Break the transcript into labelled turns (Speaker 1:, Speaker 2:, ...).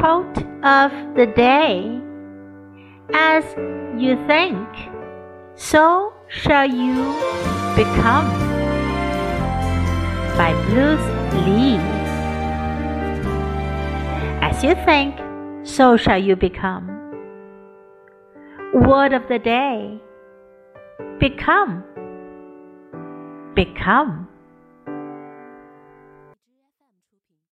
Speaker 1: Quote of the day As you think, so shall you become. By Bruce Lee. As you think, so shall you become. Word of the day Become. Become.